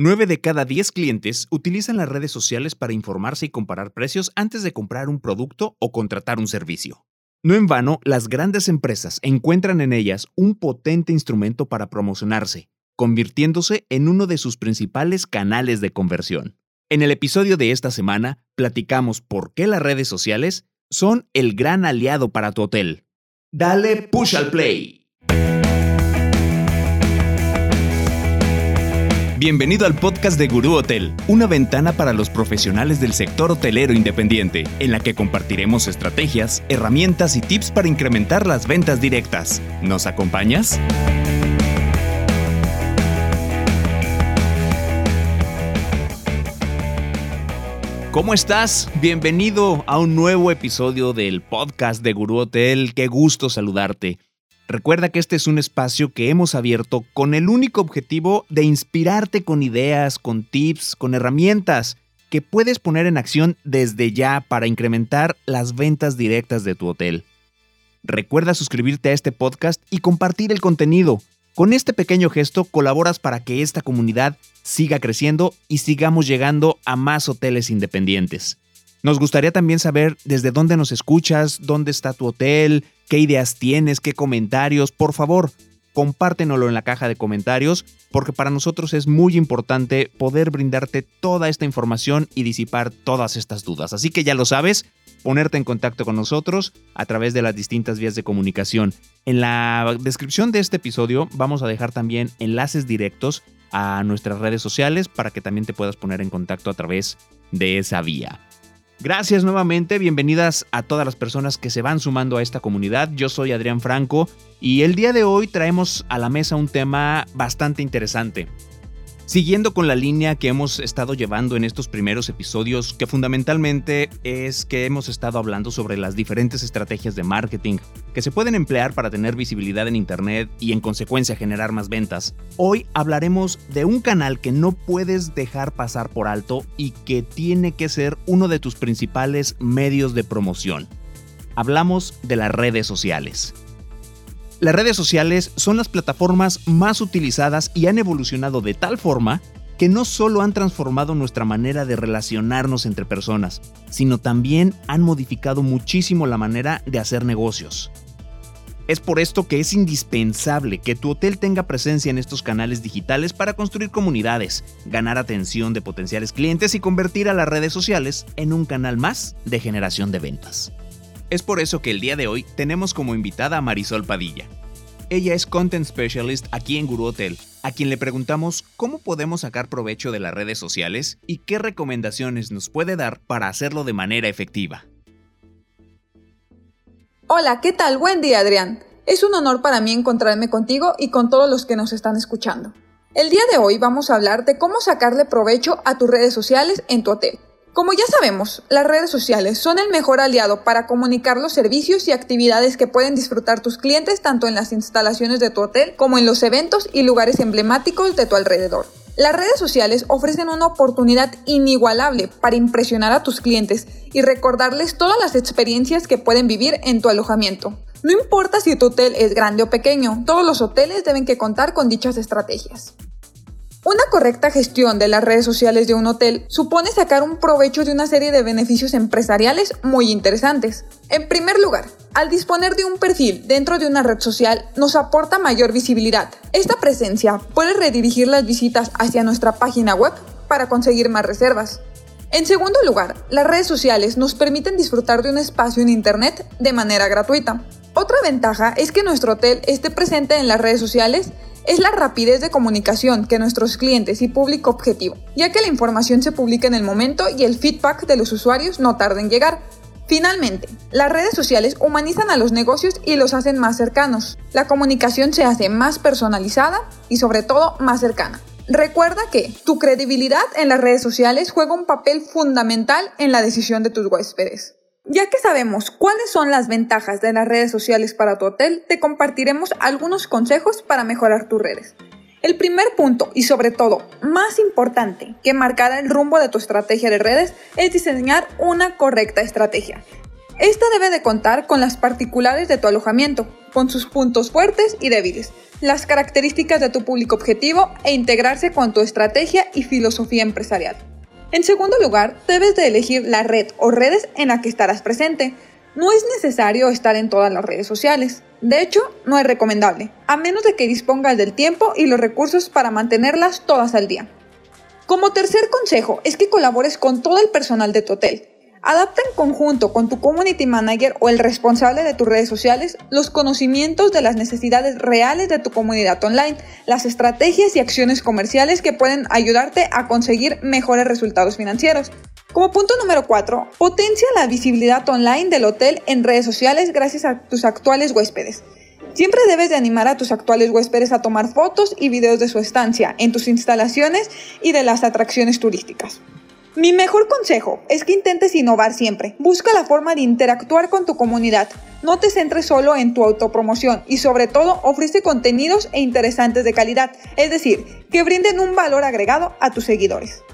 9 de cada 10 clientes utilizan las redes sociales para informarse y comparar precios antes de comprar un producto o contratar un servicio. No en vano, las grandes empresas encuentran en ellas un potente instrumento para promocionarse, convirtiéndose en uno de sus principales canales de conversión. En el episodio de esta semana, platicamos por qué las redes sociales son el gran aliado para tu hotel. Dale push al play. Bienvenido al podcast de Gurú Hotel, una ventana para los profesionales del sector hotelero independiente, en la que compartiremos estrategias, herramientas y tips para incrementar las ventas directas. ¿Nos acompañas? ¿Cómo estás? Bienvenido a un nuevo episodio del podcast de Gurú Hotel. Qué gusto saludarte. Recuerda que este es un espacio que hemos abierto con el único objetivo de inspirarte con ideas, con tips, con herramientas que puedes poner en acción desde ya para incrementar las ventas directas de tu hotel. Recuerda suscribirte a este podcast y compartir el contenido. Con este pequeño gesto colaboras para que esta comunidad siga creciendo y sigamos llegando a más hoteles independientes. Nos gustaría también saber desde dónde nos escuchas, dónde está tu hotel, qué ideas tienes, qué comentarios. Por favor, compártenoslo en la caja de comentarios porque para nosotros es muy importante poder brindarte toda esta información y disipar todas estas dudas. Así que ya lo sabes, ponerte en contacto con nosotros a través de las distintas vías de comunicación. En la descripción de este episodio vamos a dejar también enlaces directos a nuestras redes sociales para que también te puedas poner en contacto a través de esa vía. Gracias nuevamente, bienvenidas a todas las personas que se van sumando a esta comunidad. Yo soy Adrián Franco y el día de hoy traemos a la mesa un tema bastante interesante. Siguiendo con la línea que hemos estado llevando en estos primeros episodios, que fundamentalmente es que hemos estado hablando sobre las diferentes estrategias de marketing que se pueden emplear para tener visibilidad en Internet y en consecuencia generar más ventas, hoy hablaremos de un canal que no puedes dejar pasar por alto y que tiene que ser uno de tus principales medios de promoción. Hablamos de las redes sociales. Las redes sociales son las plataformas más utilizadas y han evolucionado de tal forma que no solo han transformado nuestra manera de relacionarnos entre personas, sino también han modificado muchísimo la manera de hacer negocios. Es por esto que es indispensable que tu hotel tenga presencia en estos canales digitales para construir comunidades, ganar atención de potenciales clientes y convertir a las redes sociales en un canal más de generación de ventas. Es por eso que el día de hoy tenemos como invitada a Marisol Padilla. Ella es Content Specialist aquí en Guru Hotel, a quien le preguntamos cómo podemos sacar provecho de las redes sociales y qué recomendaciones nos puede dar para hacerlo de manera efectiva. Hola, ¿qué tal? Buen día, Adrián. Es un honor para mí encontrarme contigo y con todos los que nos están escuchando. El día de hoy vamos a hablar de cómo sacarle provecho a tus redes sociales en tu hotel. Como ya sabemos, las redes sociales son el mejor aliado para comunicar los servicios y actividades que pueden disfrutar tus clientes tanto en las instalaciones de tu hotel como en los eventos y lugares emblemáticos de tu alrededor. Las redes sociales ofrecen una oportunidad inigualable para impresionar a tus clientes y recordarles todas las experiencias que pueden vivir en tu alojamiento. No importa si tu hotel es grande o pequeño, todos los hoteles deben que contar con dichas estrategias. Una correcta gestión de las redes sociales de un hotel supone sacar un provecho de una serie de beneficios empresariales muy interesantes. En primer lugar, al disponer de un perfil dentro de una red social nos aporta mayor visibilidad. Esta presencia puede redirigir las visitas hacia nuestra página web para conseguir más reservas. En segundo lugar, las redes sociales nos permiten disfrutar de un espacio en Internet de manera gratuita. Otra ventaja es que nuestro hotel esté presente en las redes sociales es la rapidez de comunicación que nuestros clientes y público objetivo, ya que la información se publica en el momento y el feedback de los usuarios no tarda en llegar. Finalmente, las redes sociales humanizan a los negocios y los hacen más cercanos. La comunicación se hace más personalizada y sobre todo más cercana. Recuerda que tu credibilidad en las redes sociales juega un papel fundamental en la decisión de tus huéspedes. Ya que sabemos cuáles son las ventajas de las redes sociales para tu hotel, te compartiremos algunos consejos para mejorar tus redes. El primer punto y sobre todo más importante que marcará el rumbo de tu estrategia de redes es diseñar una correcta estrategia. Esta debe de contar con las particulares de tu alojamiento, con sus puntos fuertes y débiles, las características de tu público objetivo e integrarse con tu estrategia y filosofía empresarial. En segundo lugar, debes de elegir la red o redes en la que estarás presente. No es necesario estar en todas las redes sociales. De hecho, no es recomendable, a menos de que dispongas del tiempo y los recursos para mantenerlas todas al día. Como tercer consejo es que colabores con todo el personal de tu hotel. Adapta en conjunto con tu community manager o el responsable de tus redes sociales los conocimientos de las necesidades reales de tu comunidad online, las estrategias y acciones comerciales que pueden ayudarte a conseguir mejores resultados financieros. Como punto número 4, potencia la visibilidad online del hotel en redes sociales gracias a tus actuales huéspedes. Siempre debes de animar a tus actuales huéspedes a tomar fotos y videos de su estancia en tus instalaciones y de las atracciones turísticas. Mi mejor consejo es que intentes innovar siempre. Busca la forma de interactuar con tu comunidad. No te centres solo en tu autopromoción y sobre todo ofrece contenidos e interesantes de calidad, es decir, que brinden un valor agregado a tus seguidores.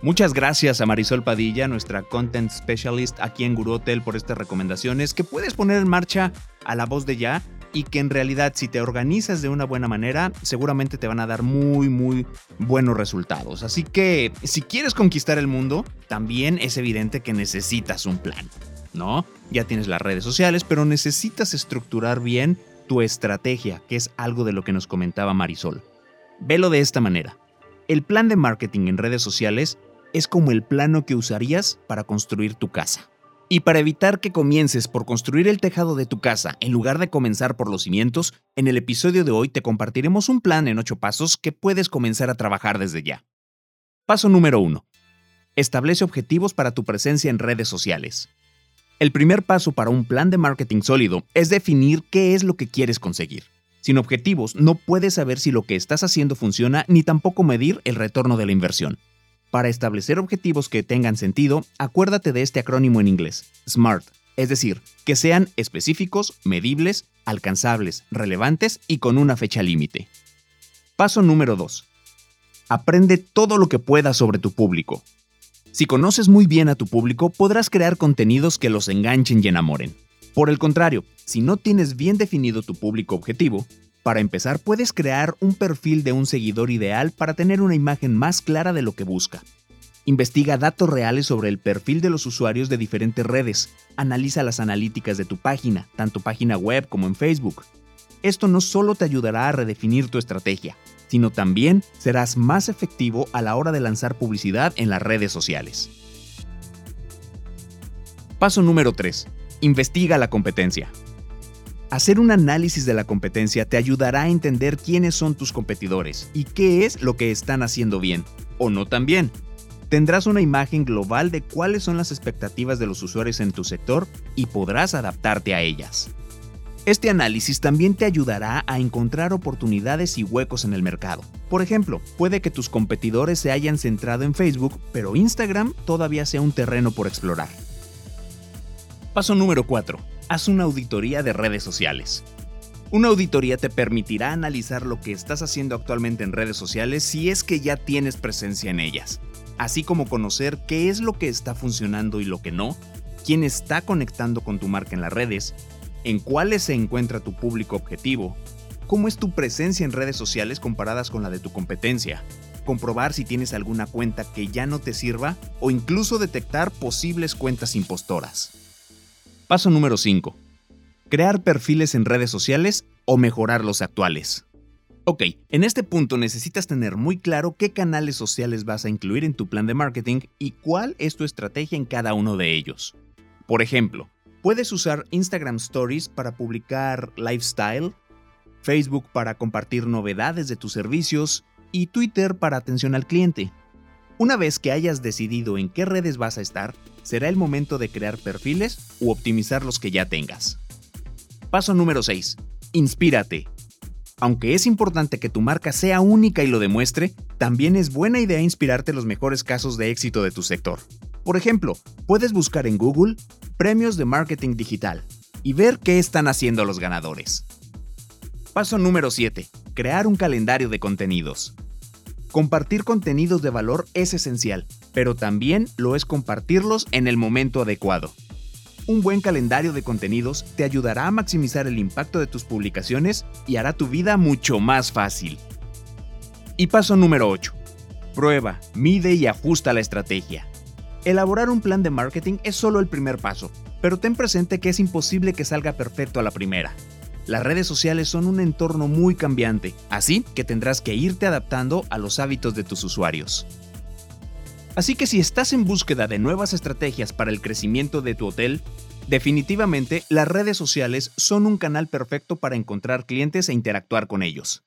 Muchas gracias a Marisol Padilla, nuestra Content Specialist aquí en Guru Hotel, por estas recomendaciones que puedes poner en marcha a la voz de ya y que en realidad si te organizas de una buena manera, seguramente te van a dar muy, muy buenos resultados. Así que si quieres conquistar el mundo, también es evidente que necesitas un plan, ¿no? Ya tienes las redes sociales, pero necesitas estructurar bien tu estrategia, que es algo de lo que nos comentaba Marisol. Velo de esta manera. El plan de marketing en redes sociales es como el plano que usarías para construir tu casa. Y para evitar que comiences por construir el tejado de tu casa en lugar de comenzar por los cimientos, en el episodio de hoy te compartiremos un plan en 8 pasos que puedes comenzar a trabajar desde ya. Paso número 1. Establece objetivos para tu presencia en redes sociales. El primer paso para un plan de marketing sólido es definir qué es lo que quieres conseguir. Sin objetivos no puedes saber si lo que estás haciendo funciona ni tampoco medir el retorno de la inversión. Para establecer objetivos que tengan sentido, acuérdate de este acrónimo en inglés, SMART, es decir, que sean específicos, medibles, alcanzables, relevantes y con una fecha límite. Paso número 2. Aprende todo lo que puedas sobre tu público. Si conoces muy bien a tu público, podrás crear contenidos que los enganchen y enamoren. Por el contrario, si no tienes bien definido tu público objetivo, para empezar, puedes crear un perfil de un seguidor ideal para tener una imagen más clara de lo que busca. Investiga datos reales sobre el perfil de los usuarios de diferentes redes. Analiza las analíticas de tu página, tanto página web como en Facebook. Esto no solo te ayudará a redefinir tu estrategia, sino también serás más efectivo a la hora de lanzar publicidad en las redes sociales. Paso número 3. Investiga la competencia. Hacer un análisis de la competencia te ayudará a entender quiénes son tus competidores y qué es lo que están haciendo bien o no tan bien. Tendrás una imagen global de cuáles son las expectativas de los usuarios en tu sector y podrás adaptarte a ellas. Este análisis también te ayudará a encontrar oportunidades y huecos en el mercado. Por ejemplo, puede que tus competidores se hayan centrado en Facebook, pero Instagram todavía sea un terreno por explorar. Paso número 4 haz una auditoría de redes sociales. Una auditoría te permitirá analizar lo que estás haciendo actualmente en redes sociales si es que ya tienes presencia en ellas, así como conocer qué es lo que está funcionando y lo que no, quién está conectando con tu marca en las redes, en cuáles se encuentra tu público objetivo, cómo es tu presencia en redes sociales comparadas con la de tu competencia, comprobar si tienes alguna cuenta que ya no te sirva o incluso detectar posibles cuentas impostoras. Paso número 5. Crear perfiles en redes sociales o mejorar los actuales. Ok, en este punto necesitas tener muy claro qué canales sociales vas a incluir en tu plan de marketing y cuál es tu estrategia en cada uno de ellos. Por ejemplo, puedes usar Instagram Stories para publicar lifestyle, Facebook para compartir novedades de tus servicios y Twitter para atención al cliente. Una vez que hayas decidido en qué redes vas a estar, será el momento de crear perfiles u optimizar los que ya tengas. Paso número 6. Inspírate. Aunque es importante que tu marca sea única y lo demuestre, también es buena idea inspirarte los mejores casos de éxito de tu sector. Por ejemplo, puedes buscar en Google premios de marketing digital y ver qué están haciendo los ganadores. Paso número 7. Crear un calendario de contenidos. Compartir contenidos de valor es esencial, pero también lo es compartirlos en el momento adecuado. Un buen calendario de contenidos te ayudará a maximizar el impacto de tus publicaciones y hará tu vida mucho más fácil. Y paso número 8. Prueba, mide y ajusta la estrategia. Elaborar un plan de marketing es solo el primer paso, pero ten presente que es imposible que salga perfecto a la primera. Las redes sociales son un entorno muy cambiante, así que tendrás que irte adaptando a los hábitos de tus usuarios. Así que si estás en búsqueda de nuevas estrategias para el crecimiento de tu hotel, definitivamente las redes sociales son un canal perfecto para encontrar clientes e interactuar con ellos.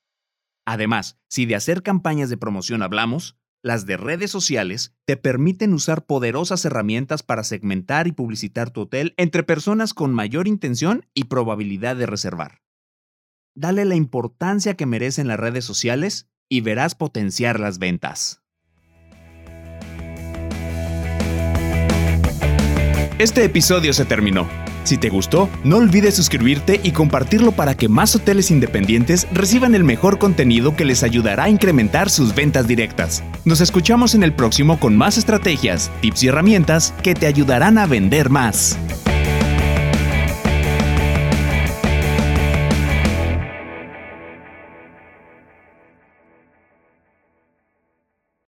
Además, si de hacer campañas de promoción hablamos, las de redes sociales te permiten usar poderosas herramientas para segmentar y publicitar tu hotel entre personas con mayor intención y probabilidad de reservar. Dale la importancia que merecen las redes sociales y verás potenciar las ventas. Este episodio se terminó. Si te gustó, no olvides suscribirte y compartirlo para que más hoteles independientes reciban el mejor contenido que les ayudará a incrementar sus ventas directas. Nos escuchamos en el próximo con más estrategias, tips y herramientas que te ayudarán a vender más.